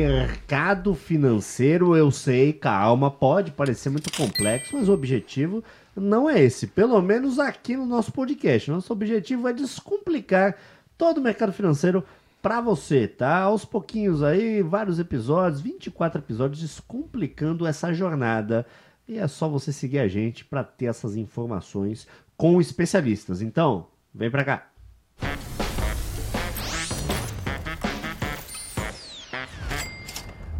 Mercado financeiro, eu sei, calma, pode parecer muito complexo, mas o objetivo não é esse. Pelo menos aqui no nosso podcast. Nosso objetivo é descomplicar todo o mercado financeiro para você, tá? Aos pouquinhos aí, vários episódios, 24 episódios descomplicando essa jornada. E é só você seguir a gente para ter essas informações com especialistas. Então, vem para cá.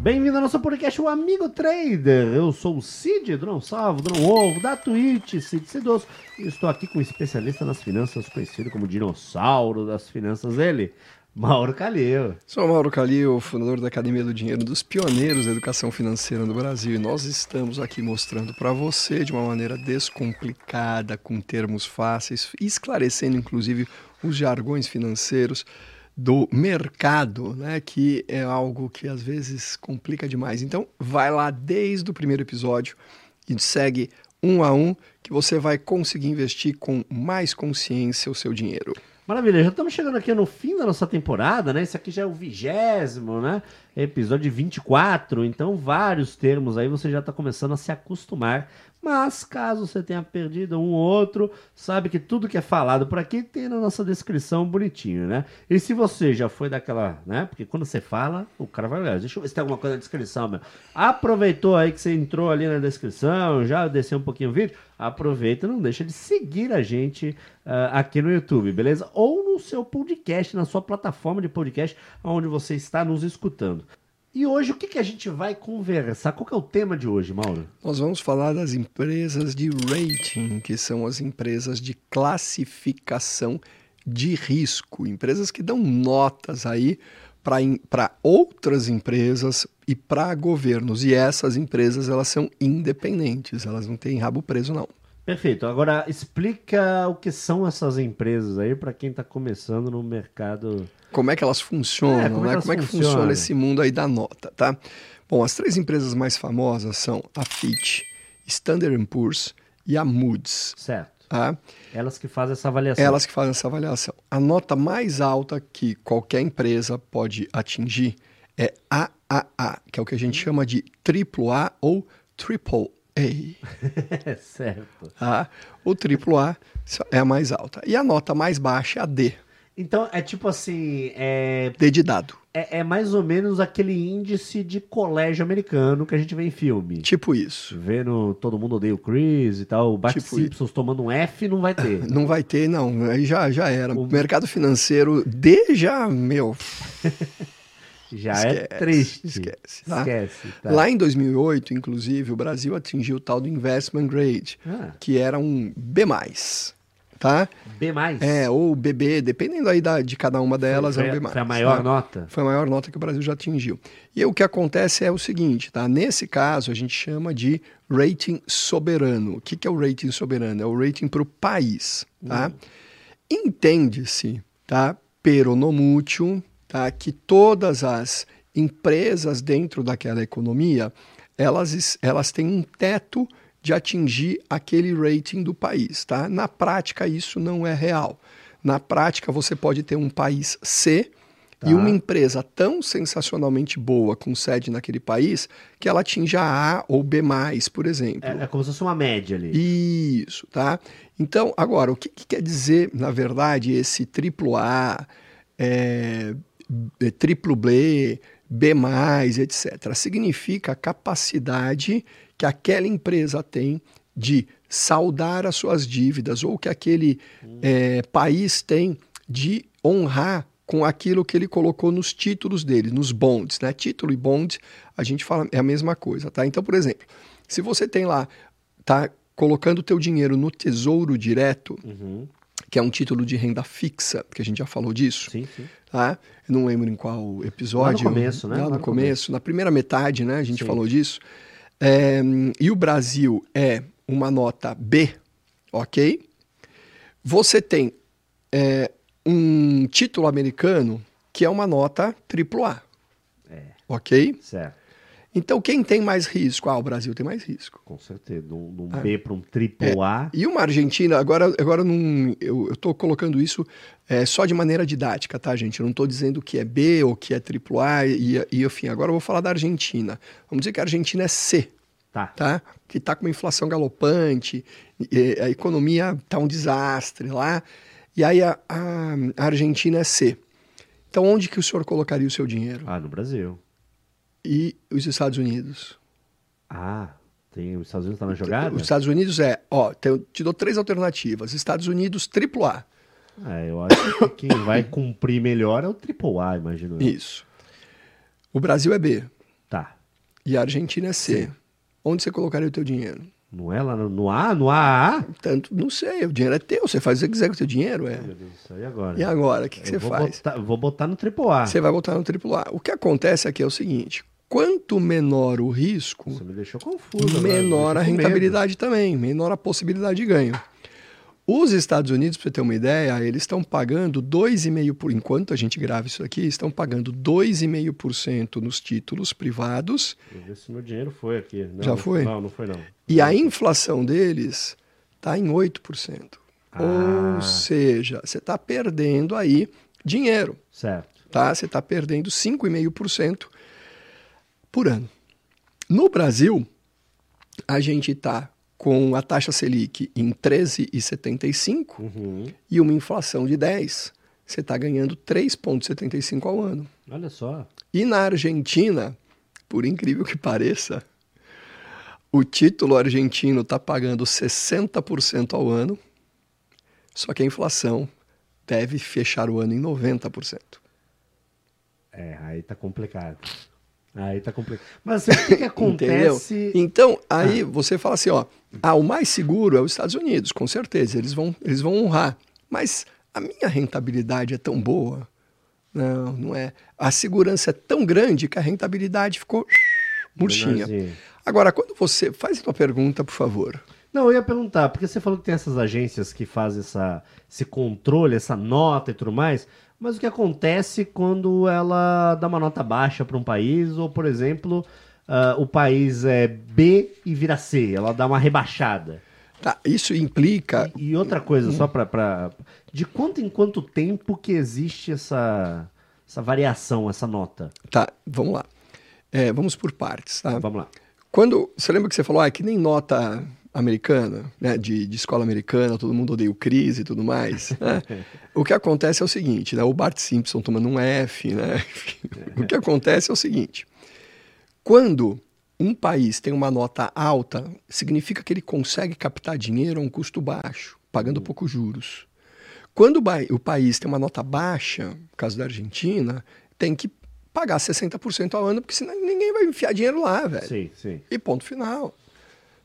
Bem-vindo ao nosso podcast, o Amigo Trader. Eu sou o Cid, do Não Salvo, do Não Ovo, da Twitch, Cid Cidoso. E estou aqui com um especialista nas finanças, conhecido como dinossauro das finanças, ele, Mauro Calil. Sou Mauro Calil, fundador da Academia do Dinheiro, dos pioneiros da educação financeira no Brasil. E nós estamos aqui mostrando para você de uma maneira descomplicada, com termos fáceis, esclarecendo inclusive os jargões financeiros do mercado, né, que é algo que às vezes complica demais. Então, vai lá desde o primeiro episódio e segue um a um que você vai conseguir investir com mais consciência o seu dinheiro. Maravilha, já estamos chegando aqui no fim da nossa temporada, né? Esse aqui já é o vigésimo, né? Episódio 24, então vários termos aí você já está começando a se acostumar mas caso você tenha perdido um ou outro, sabe que tudo que é falado por aqui tem na nossa descrição bonitinho, né? E se você já foi daquela, né? Porque quando você fala, o cara vai olhar. Deixa eu ver se tem alguma coisa na descrição, meu. Aproveitou aí que você entrou ali na descrição, já desceu um pouquinho o vídeo. Aproveita, não deixa de seguir a gente uh, aqui no YouTube, beleza? Ou no seu podcast, na sua plataforma de podcast, onde você está nos escutando. E hoje o que, que a gente vai conversar? Qual que é o tema de hoje, Mauro? Nós vamos falar das empresas de rating, que são as empresas de classificação de risco, empresas que dão notas aí para outras empresas e para governos. E essas empresas elas são independentes, elas não têm rabo preso não. Perfeito. Agora explica o que são essas empresas aí para quem está começando no mercado como é que elas funcionam, é, como, é né? como é que funcionam? funciona esse mundo aí da nota, tá? Bom, as três empresas mais famosas são a Fitch, Standard Poor's e a Moody's. Certo. Tá? Elas que fazem essa avaliação. Elas que fazem essa avaliação. A nota mais alta que qualquer empresa pode atingir é AAA, que é o que a gente chama de AAA ou Triple A. certo. Tá? O AAA é a mais alta. E a nota mais baixa é a D. Então, é tipo assim. É... Dedidado. É, é, mais ou menos aquele índice de colégio americano que a gente vê em filme. Tipo isso. Vendo todo mundo odeia o Chris e tal. O Bart tipo Simpsons isso. tomando um F não vai ter. Não vai ter, não. Aí já, já era. O mercado financeiro D já, meu. já é esquece, é triste. Esquece. Tá? esquece tá. Lá em 2008, inclusive, o Brasil atingiu o tal do Investment Grade, ah. que era um B tá? B+. É, ou BB, dependendo aí da, de cada uma delas, foi, é um B+. Foi a maior tá? nota? Foi a maior nota que o Brasil já atingiu. E o que acontece é o seguinte, tá? Nesse caso, a gente chama de rating soberano. O que, que é o rating soberano? É o rating para o país, tá? Uhum. Entende-se, tá? Peronomútil, tá? Que todas as empresas dentro daquela economia, elas, elas têm um teto de atingir aquele rating do país, tá? Na prática isso não é real. Na prática você pode ter um país C tá. e uma empresa tão sensacionalmente boa com sede naquele país que ela atinja A ou B+, por exemplo. É, é como se fosse uma média ali. Isso, tá? Então, agora, o que, que quer dizer, na verdade, esse triplo A, é, é triplo B, B+, etc. Significa a capacidade que aquela empresa tem de saldar as suas dívidas ou que aquele hum. é, país tem de honrar com aquilo que ele colocou nos títulos dele, nos bonds, né? Título e bond, a gente fala é a mesma coisa, tá? Então, por exemplo, se você tem lá, tá colocando o teu dinheiro no Tesouro Direto, uhum. Que é um título de renda fixa, que a gente já falou disso, sim, sim. Tá? Eu não lembro em qual episódio. Lá no começo, né? Lá no, no começo, começo, na primeira metade, né? A gente sim. falou disso. É, e o Brasil é uma nota B, ok? Você tem é, um título americano que é uma nota AAA. É. Ok? Certo. Então, quem tem mais risco? Ah, o Brasil tem mais risco. Com certeza. De um, de um Ah. B para um triple A. E uma Argentina, agora, agora não, eu estou colocando isso é, só de maneira didática, tá, gente? Eu não estou dizendo que é B ou que é AAA e, e enfim. Agora eu vou falar da Argentina. Vamos dizer que a Argentina é C, Tá. tá? Que está com uma inflação galopante, e a economia está um desastre lá. E aí a, a, a Argentina é C. Então, onde que o senhor colocaria o seu dinheiro? Ah, no Brasil. E os Estados Unidos? Ah, tem os Estados Unidos tá na jogada? Os Estados Unidos é, ó, te, te dou três alternativas. Estados Unidos, AAA. É, eu acho que quem vai cumprir melhor é o triple A, imagino eu. Isso. O Brasil é B Tá. e a Argentina é C. Onde você colocaria o teu dinheiro? Não é lá no, no A? No AA? Tanto, não sei, o dinheiro é teu, você faz o que quiser com o teu dinheiro, é. Meu Deus do céu, e agora? E agora, o que, que você vou faz? Botar, vou botar no triple A. Você vai botar no AAA. O que acontece aqui é o seguinte, quanto menor o risco, confuso. menor me a rentabilidade também, menor a possibilidade de ganho. Os Estados Unidos, para você ter uma ideia, eles estão pagando 2,5%, por enquanto a gente grava isso aqui, estão pagando 2,5% nos títulos privados ver se meu dinheiro foi aqui. Não, Já foi? Não, não foi não. e a inflação deles está em 8%. Ah. Ou seja, você está perdendo aí dinheiro, Certo. tá? Você está perdendo 5,5% por ano. No Brasil, a gente está com a taxa Selic em 13,75 Uhum. e uma inflação de 10, você está ganhando 3,75 ao ano. Olha só. E na Argentina, por incrível que pareça, o título argentino está pagando 60% ao ano, só que a inflação deve fechar o ano em 90%. É, aí tá complicado. Aí tá complicado. Mas assim, o que, que Entendeu? acontece? Então, aí você fala assim, ó, ah, o mais seguro é os Estados Unidos, com certeza, eles vão, eles vão honrar. Mas a minha rentabilidade é tão boa. Não, não é. A segurança é tão grande que a rentabilidade ficou murchinha. Agora, quando você faz a tua pergunta, por favor. Não, eu ia perguntar, porque você falou que tem essas agências que fazem essa, esse controle, essa nota e tudo mais, mas o que acontece quando ela dá uma nota baixa para um país, ou, por exemplo, ah, o país é B e vira C, ela dá uma rebaixada? Tá, isso implica. E, e outra coisa, só para. De quanto em quanto tempo que existe essa, essa variação, essa nota? Tá, vamos lá. É, vamos por partes, tá? Vamos lá. Quando. Você lembra que você falou, ah, é que nem nota americana, né? De, de escola americana, todo mundo odeia o Cris e tudo mais. né? o que acontece é o seguinte, né? O Bart Simpson tomando um F, né? o que acontece é o seguinte. Quando um país tem uma nota alta, significa que ele consegue captar dinheiro a um custo baixo, pagando poucos juros. Quando o, o país tem uma nota baixa, no caso da Argentina, tem que pagar 60% ao ano, porque senão ninguém vai enfiar dinheiro lá, velho. Sim, sim. E ponto final.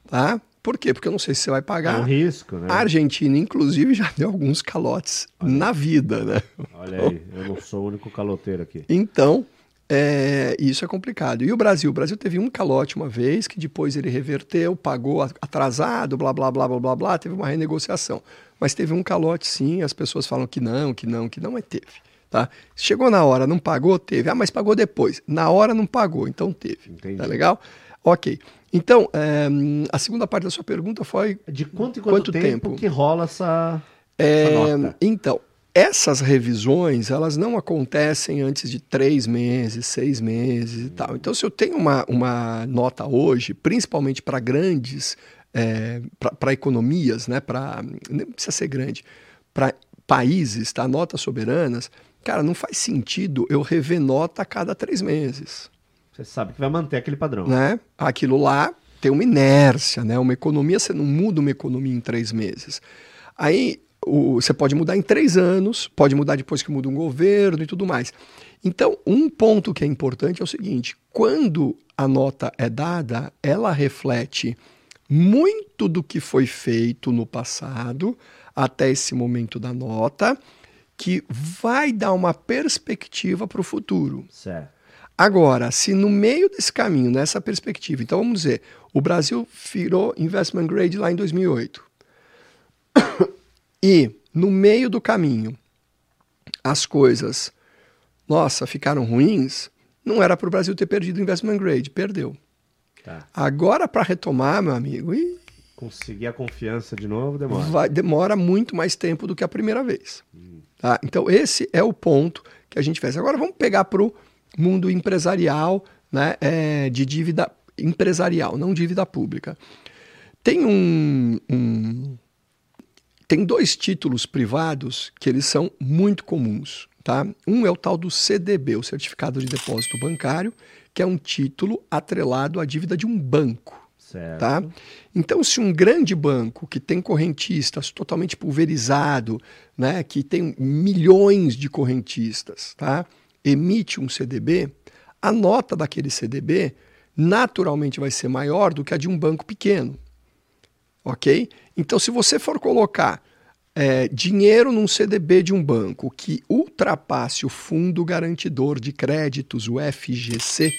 Tá? Por quê? Porque eu não sei se você vai É pagar. um risco, né? A Argentina, inclusive, já deu alguns calotes na vida, né? Olha aí, eu não sou o único caloteiro aqui. Então, é, isso é complicado. E o Brasil? O Brasil teve um calote uma vez, que depois ele reverteu, pagou atrasado, blá, blá, blá, blá, blá, blá, teve uma renegociação. Mas teve um calote sim, as pessoas falam que não, que não, que não, mas teve. Tá? Chegou na hora, não pagou, teve. Ah, mas pagou depois. Na hora não pagou, então teve. Entendi. Tá legal? Ok. Então, é, a segunda parte da sua pergunta foi De quanto em quanto, Quanto tempo, tempo? que rola essa, É, essa nota? então, essas revisões, elas não acontecem antes de três meses, seis meses e tal. Então, se eu tenho uma, uma nota hoje, principalmente para grandes, é, para economias, né, para nem precisa ser grande, para países, tá, notas soberanas, cara, não faz sentido eu rever nota a cada três meses Você sabe que vai manter aquele padrão. né? Aquilo lá tem uma inércia, né? Uma economia, você não muda uma economia em três meses. Aí o- você pode mudar em três anos, pode mudar depois que muda um governo e tudo mais. Então, um ponto que é importante é o seguinte: quando a nota é dada, ela reflete muito do que foi feito no passado até esse momento da nota, que vai dar uma perspectiva para o futuro. Certo. Agora, se no meio desse caminho, nessa perspectiva, então vamos dizer, o Brasil virou investment grade lá em 2008. E no meio do caminho, as coisas, nossa, ficaram ruins, não era para o Brasil ter perdido o investment grade, perdeu. Tá. Agora, para retomar, meu amigo, ih, Conseguir a confiança de novo demora. vai- demora muito mais tempo do que a primeira vez. Tá? Então, esse é o ponto que a gente fez. Agora, vamos pegar para o mundo empresarial, né, é, de dívida empresarial, não dívida pública. Tem um, um- tem dois títulos privados que eles são muito comuns, tá? Um é o tal do CDB, o Certificado de Depósito Bancário, que é um título atrelado à dívida de um banco, Certo. tá? Então, se um grande banco que tem correntistas totalmente pulverizado, né, que tem milhões de correntistas, tá, emite um CDB, a nota daquele CDB naturalmente vai ser maior do que a de um banco pequeno, ok? Então, se você for colocar é, dinheiro num CDB de um banco que ultrapasse o Fundo Garantidor de Créditos, o FGC,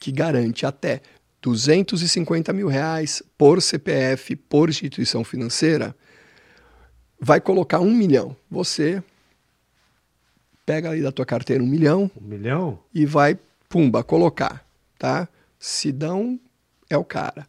que garante até 250 mil reais por CPF, por instituição financeira, vai colocar um milhão. Você pega ali da tua carteira um milhão Um milhão? e vai, pumba, colocar, tá? Sidão é o cara.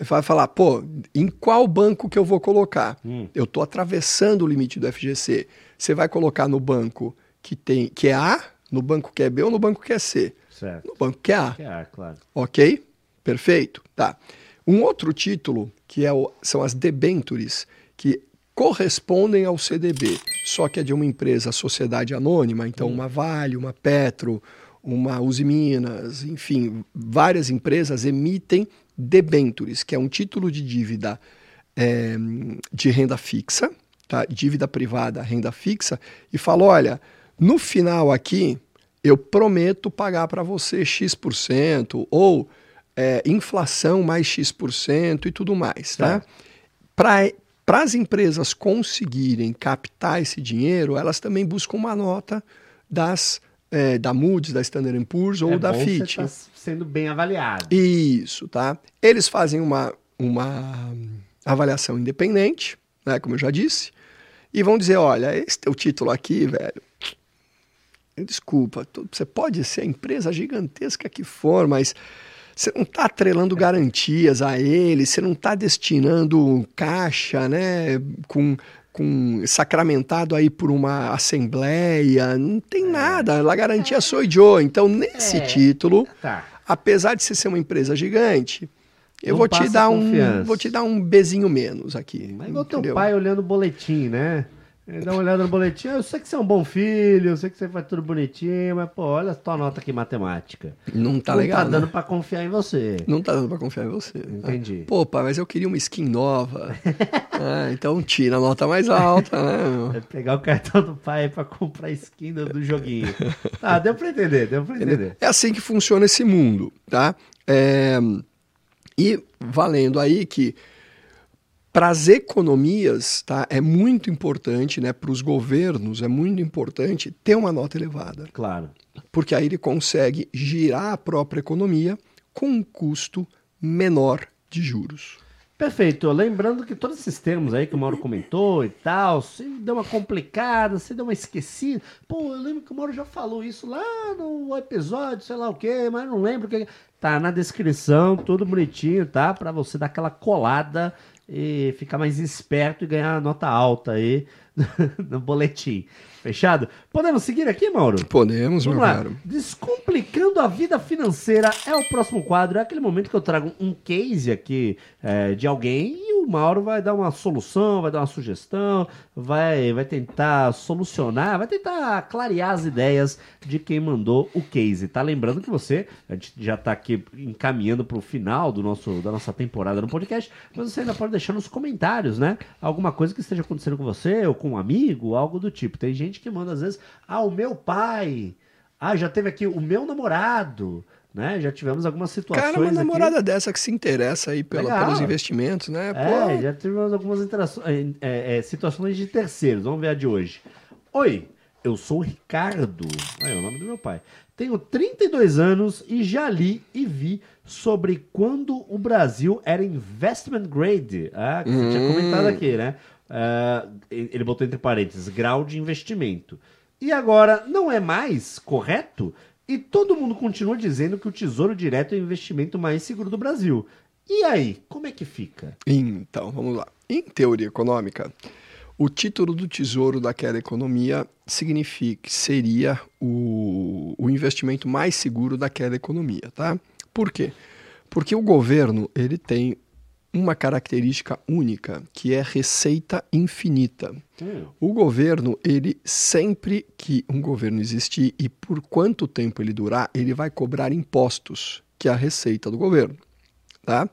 Vai falar, pô, em qual banco que eu vou colocar? Hum. Eu estou atravessando o limite do FGC. Você vai colocar no banco que tem que é A, no banco que é B ou no banco que é C? Certo. No banco que é A. Que é, claro. Ok? Perfeito? Tá. Um outro título, que é o- são as debentures, que correspondem ao CDB, só que é de uma empresa sociedade anônima, então uma Vale, uma Petro, uma Uzi Minas, enfim, várias empresas emitem debentures, que é um título de dívida eh, de renda fixa, tá? dívida privada, renda fixa, e fala, olha, no final aqui, eu prometo pagar para você X%, ou é, inflação mais X% e tudo mais. Tá? Para as empresas conseguirem captar esse dinheiro, elas também buscam uma nota das, é, da Moody's, da Standard Poor's ou é da Fitch. Tá sendo bem avaliado. Isso, tá? Eles fazem uma, uma avaliação independente, né, como eu já disse, e vão dizer, olha, esse teu título aqui, velho, desculpa, tu- você pode ser a empresa gigantesca que for, mas você não está atrelando garantias a ele, você não está destinando caixa, né, com, com sacramentado aí por uma assembleia, não tem nada, a garantia sou eu. Então, nesse É. título, Tá. apesar de você ser uma empresa gigante, eu Não vou te dar um, confiança. vou te dar um bezinho menos aqui. Mas igual teu pai olhando o boletim, né? Ele dá uma olhada no boletim, eu sei que você é um bom filho, eu sei que você faz tudo bonitinho, mas, pô, olha a tua nota aqui em matemática. Não tá não legal. tá né? dando pra confiar em você. Não tá dando pra confiar em você. Entendi. Pô, pai, mas eu queria uma skin nova. Ah, então tira a nota mais alta, né? meu? É pegar o cartão do pai pra comprar skin do, do joguinho. Ah, deu pra entender, deu pra entender. É assim que funciona esse mundo, tá? É, E valendo aí que para as economias, tá? É muito importante, né? Para os governos é muito importante ter uma nota elevada, Claro. porque aí ele consegue girar a própria economia com um custo menor de juros. Perfeito. Lembrando que todos esses termos aí que o Mauro comentou e tal, se deu uma complicada, se deu uma esquecida. Pô, eu lembro que o Mauro já falou isso lá no episódio, sei lá o quê, mas não lembro o que. Tá na descrição, tudo bonitinho, tá? Pra você dar aquela colada e ficar mais esperto e ganhar nota alta aí no boletim. Fechado? Podemos seguir aqui, Mauro? Podemos, Vamos meu lá. caro. Descomplicando a vida financeira é o próximo quadro. É aquele momento que eu trago um case aqui é, de alguém e o Mauro vai dar uma solução, vai dar uma sugestão, vai, vai tentar solucionar, vai tentar clarear as ideias de quem mandou o case. Tá lembrando que você, a gente já tá aqui encaminhando pro final do nosso, da nossa temporada no podcast, mas você ainda pode deixar nos comentários, né? Alguma coisa que esteja acontecendo com você ou com um amigo, algo do tipo. Tem gente que manda às vezes, ah, o meu pai. Ah, já teve aqui o meu namorado, né? Já tivemos algumas situações Cara, uma aqui. namorada dessa que se interessa aí pela- Legal. pelos investimentos, né? É, Pô, já tivemos algumas interações, é, é, situações de terceiros. Vamos ver a de hoje. Oi, eu sou o Ricardo. Ah, é o nome do meu pai. Tenho 32 anos e já li e vi sobre quando o Brasil era investment grade. Ah, que você tinha Hum. comentado aqui, né? Ah, ele botou entre parênteses, grau de investimento. E agora, não é mais correto? E todo mundo continua dizendo que o Tesouro Direto é o investimento mais seguro do Brasil. E aí, como é que fica? Então, vamos lá. Em teoria econômica, o título do tesouro daquela economia significa seria o, o investimento mais seguro daquela economia, tá? Por quê? Porque o governo ele tem uma característica única, que é receita infinita. Hum. O governo, ele sempre que um governo existir e por quanto tempo ele durar, ele vai cobrar impostos, que é a receita do governo, tá?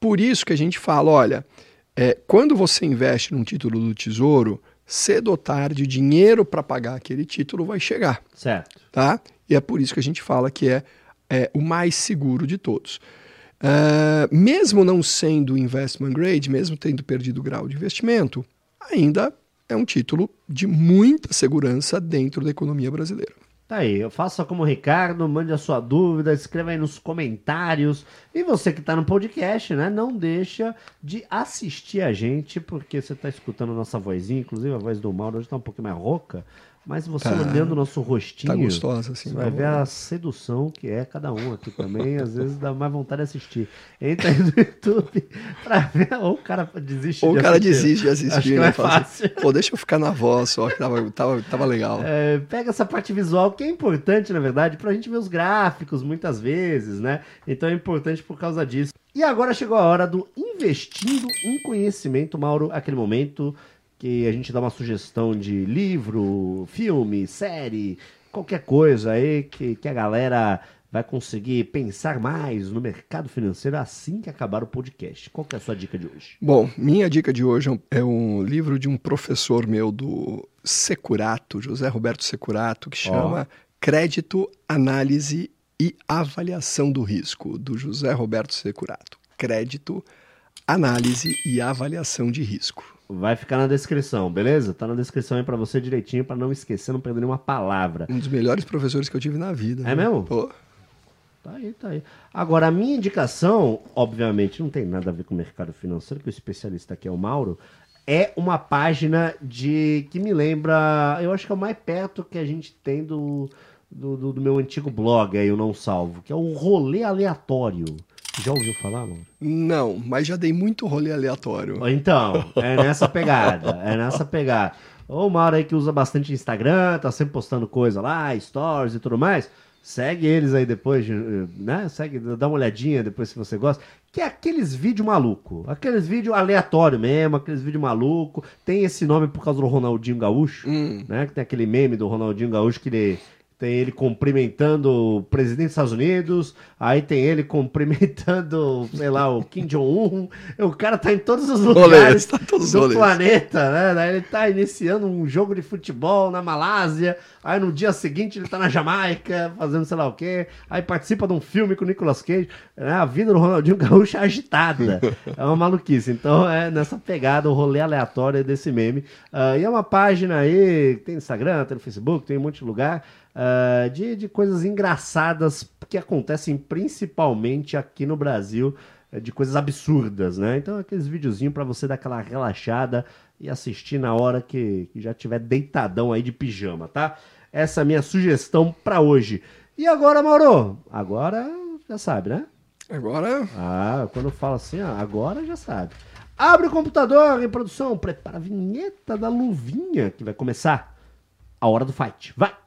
Por isso que a gente fala, olha, é, quando você investe num título do Tesouro, cedo ou tarde, dinheiro para pagar aquele título vai chegar. Certo. Tá? E é por isso que a gente fala que é, é o mais seguro de todos. Uh, mesmo não sendo investment grade, mesmo tendo perdido o grau de investimento, ainda é um título de muita segurança dentro da economia brasileira. Tá aí, faça como o Ricardo, mande a sua dúvida, escreva aí nos comentários. E você que está no podcast, né, não deixa de assistir a gente, porque você está escutando a nossa vozinha, inclusive a voz do Mauro hoje está um pouquinho mais rouca. Mas você tá, olhando o nosso rostinho, tá gostosa, assim, você vai ver a sedução que é cada um aqui também. às vezes dá mais vontade de assistir. Entra aí no YouTube pra ver. Ou o cara desiste Ou de o cara assistir. desiste de assistir. Acho que né? é fácil. Pô, deixa eu ficar na voz só, que tava, tava, tava legal. É, pega essa parte visual, que é importante, na verdade, pra gente ver os gráficos muitas vezes, né? Então é importante por causa disso. E agora chegou a hora do investindo em conhecimento, Mauro, aquele momento que a gente dá uma sugestão de livro, filme, série, qualquer coisa aí que, que a galera vai conseguir pensar mais no mercado financeiro assim que acabar o podcast. Qual que é a sua dica de hoje? Bom, minha dica de hoje é um livro de um professor meu do Securato, José Roberto Securato, que chama oh. Crédito, Análise e Avaliação do Risco, do José Roberto Securato. Crédito, Análise e Avaliação de Risco. Vai ficar na descrição, beleza? Tá na descrição aí para você direitinho, para não esquecer, não perder nenhuma palavra. Um dos melhores professores que eu tive na vida. É né? mesmo? Pô. Tá aí, tá aí. Agora, a minha indicação, obviamente, não tem nada a ver com o mercado financeiro, que o especialista aqui é o Mauro, é uma página de que me lembra, eu acho que é o mais perto que a gente tem do, do, do, do meu antigo blog aí, o Não Salvo, que é o Rolê Aleatório. Já ouviu falar, mano? Não, mas já dei muito rolê aleatório. Então, é nessa pegada, é nessa pegada. O Mauro aí que usa bastante Instagram, tá sempre postando coisa lá, stories e tudo mais. Segue eles aí depois, né? Segue, dá uma olhadinha depois se você gosta. Que é aqueles vídeos maluco, aqueles vídeos aleatório mesmo, aqueles vídeos maluco. Tem esse nome por causa do Ronaldinho Gaúcho, hum. né? Que tem aquele meme do Ronaldinho Gaúcho que ele tem ele cumprimentando o presidente dos Estados Unidos, aí tem ele cumprimentando, sei lá, o Kim Jong-un. O cara tá em todos os lugares tá todos do planeta, né? Daí ele tá iniciando um jogo de futebol na Malásia, aí no dia seguinte ele tá na Jamaica, fazendo sei lá o quê, aí participa de um filme com o Nicolas Cage. Né? A vida do Ronaldinho Gaúcho é agitada, é uma maluquice. Então é nessa pegada, o rolê aleatório desse meme. Uh, e é uma página aí, tem Instagram, tem no Facebook, tem um monte de lugar uh, de, de coisas engraçadas que acontecem principalmente aqui no Brasil, uh, de coisas absurdas, né? Então, aqueles videozinhos para você dar aquela relaxada e assistir na hora que, que já tiver deitadão aí de pijama, tá? Essa é a minha sugestão para hoje. E agora, Mauro? Agora já sabe, né? Agora. Ah, quando eu falo assim, ó, agora já sabe. Abre o computador em produção, prepara a vinheta da luvinha que vai começar a hora do fight. Vai!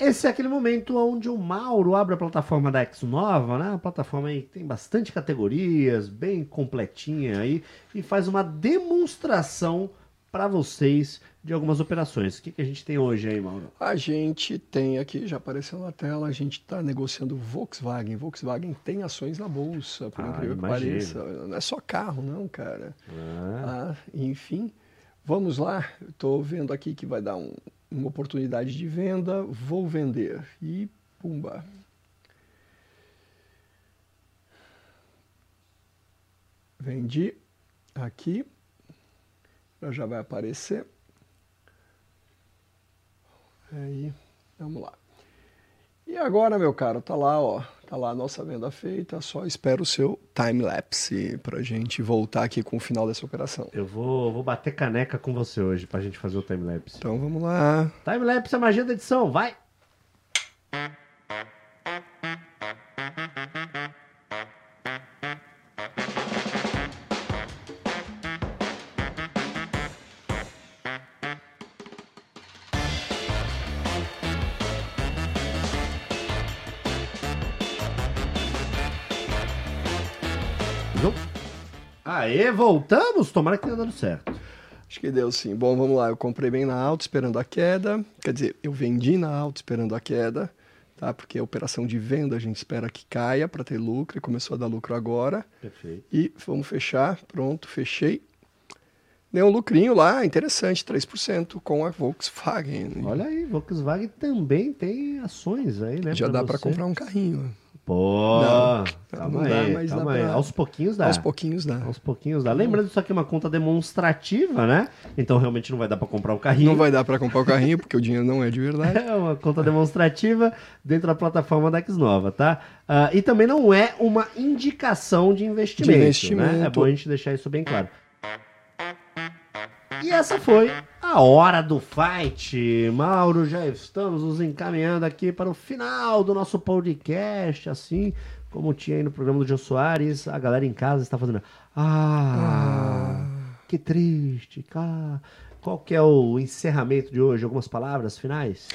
Esse é aquele momento onde o Mauro abre a plataforma da Exo Nova, né? Uma plataforma aí que tem bastante categorias, bem completinha aí, e faz uma demonstração para vocês de algumas operações. O que, que a gente tem hoje aí, Mauro? A gente tem aqui, já apareceu na tela, a gente está negociando Volkswagen. Volkswagen tem ações na bolsa, por ah, incrível que pareça. Não é só carro, não, cara. Ah. Ah, enfim, vamos lá. Estou vendo aqui que vai dar um, uma oportunidade de venda, vou vender. E pumba. Vendi aqui, já vai aparecer. Aí, vamos lá. E agora, meu caro, tá lá, ó, Tá lá a nossa venda feita, só espero o seu time-lapse pra gente voltar aqui com o final dessa operação. Eu vou, vou bater caneca com você hoje pra gente fazer o time-lapse. Então vamos lá. Time-lapse é a magia da edição, vai! Aê, voltamos! Tomara que tenha dado certo. Acho que deu sim. Bom, vamos lá. Eu comprei bem na alta, esperando a queda. Quer dizer, eu vendi na alta, esperando a queda, tá? Porque a operação de venda a gente espera que caia para ter lucro e começou a dar lucro agora. Perfeito. E vamos fechar. Pronto, fechei. Deu um lucrinho lá, interessante, 3% com a Volkswagen. Olha aí, Volkswagen também tem ações aí, né? Já dá para comprar um carrinho. Pô, Não, calma não dá, aí, mas calma aí. pra- Aos pouquinhos dá. Aos pouquinhos dá. Aos pouquinhos dá. Lembrando que isso aqui é uma conta demonstrativa, né? Então realmente não vai dar para comprar o carrinho. Não vai dar para comprar o carrinho porque o dinheiro não é de verdade. É uma conta demonstrativa dentro da plataforma da Xnova, tá? Ah, e também não é uma indicação de investimento, De investimento. né? É bom a gente deixar isso bem claro. E essa foi a hora do fight. Mauro, já estamos nos encaminhando aqui para o final do nosso podcast, assim como tinha aí no programa do Jô Soares, a galera em casa está fazendo ah, que triste, cara. Qual que é o encerramento de hoje? Algumas palavras finais?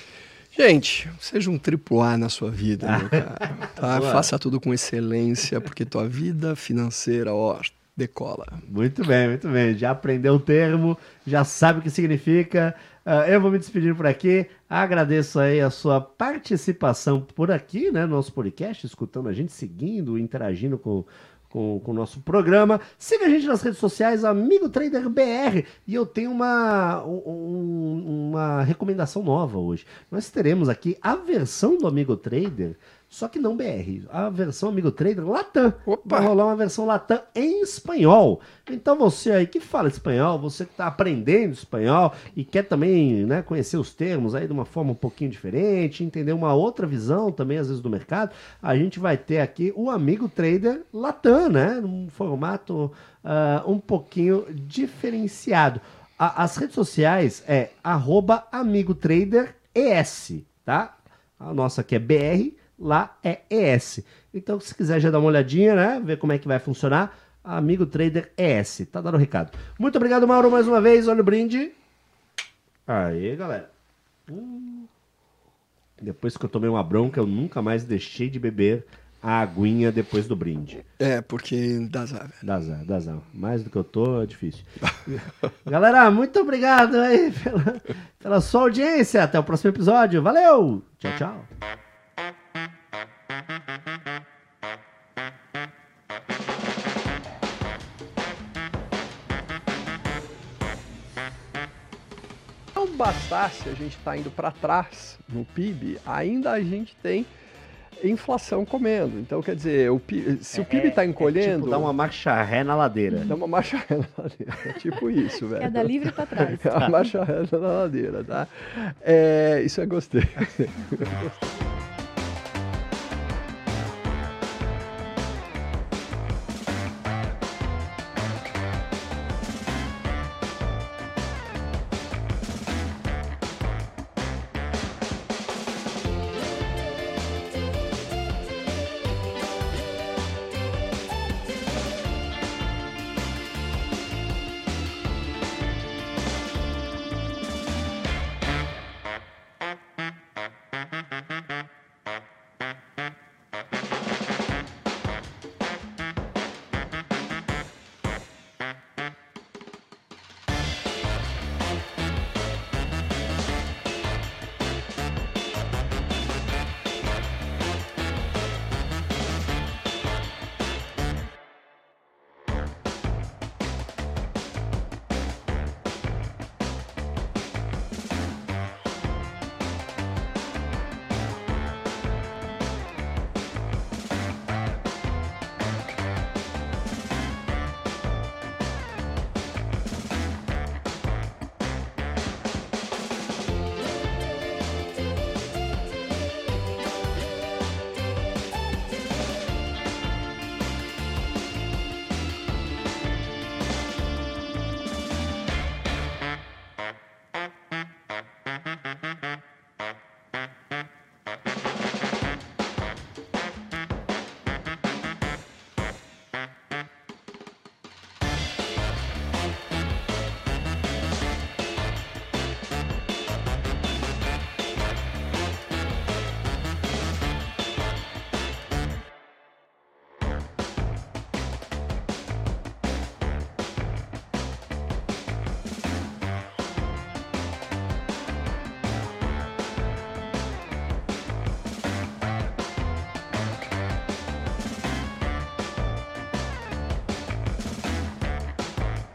Gente, seja um triplo A na sua vida, meu cara. Tá? Faça tudo com excelência, porque tua vida financeira, ó, decola. Muito bem, muito bem. Já aprendeu o termo, já sabe o que significa. Ah, eu vou me despedir por aqui. Agradeço aí a sua participação por aqui, né? No nosso podcast, escutando a gente, seguindo, interagindo com, com, com o nosso programa. Siga a gente nas redes sociais, Amigo Trader BR. E eu tenho uma, um- uma recomendação nova hoje. Nós teremos aqui a versão do Amigo Trader, só que não BR. A versão Amigo Trader Latam. Opa! Vai rolar uma versão Latam em espanhol. Então você aí que fala espanhol, você que está aprendendo espanhol e quer também né, conhecer os termos aí de uma forma um pouquinho diferente, entender uma outra visão também às vezes do mercado, a gente vai ter aqui o Amigo Trader Latam, né? Num formato ah, um pouquinho diferenciado. A- as redes sociais é arroba Amigo Trader ES, tá? A nossa aqui é BR, lá é ES. Então, se quiser já dar uma olhadinha, né? Ver como é que vai funcionar, Amigo Trader ES. Tá dando o recado. Muito obrigado, Mauro, mais uma vez. Olha o brinde. Aí, galera. Hum. Depois que eu tomei uma bronca, eu nunca mais deixei de beber a aguinha depois do brinde. É, porque dá azar, velho. Dá azar, dá azar. Mais do que eu tô, é difícil. Galera, muito obrigado aí pela, pela sua audiência. Até o próximo episódio. Valeu! Tchau, tchau. Bastasse a gente estar indo para trás no PIB, ainda a gente tem inflação comendo. Então, quer dizer, o PIB- se o PIB está encolhendo, tipo, dá uma marcha ré na ladeira. dá uma marcha ré na ladeira. É tipo isso, velho. Queda livre pra trás. É uma marcha ré na ladeira, tá? É, isso é gostei. Gostei.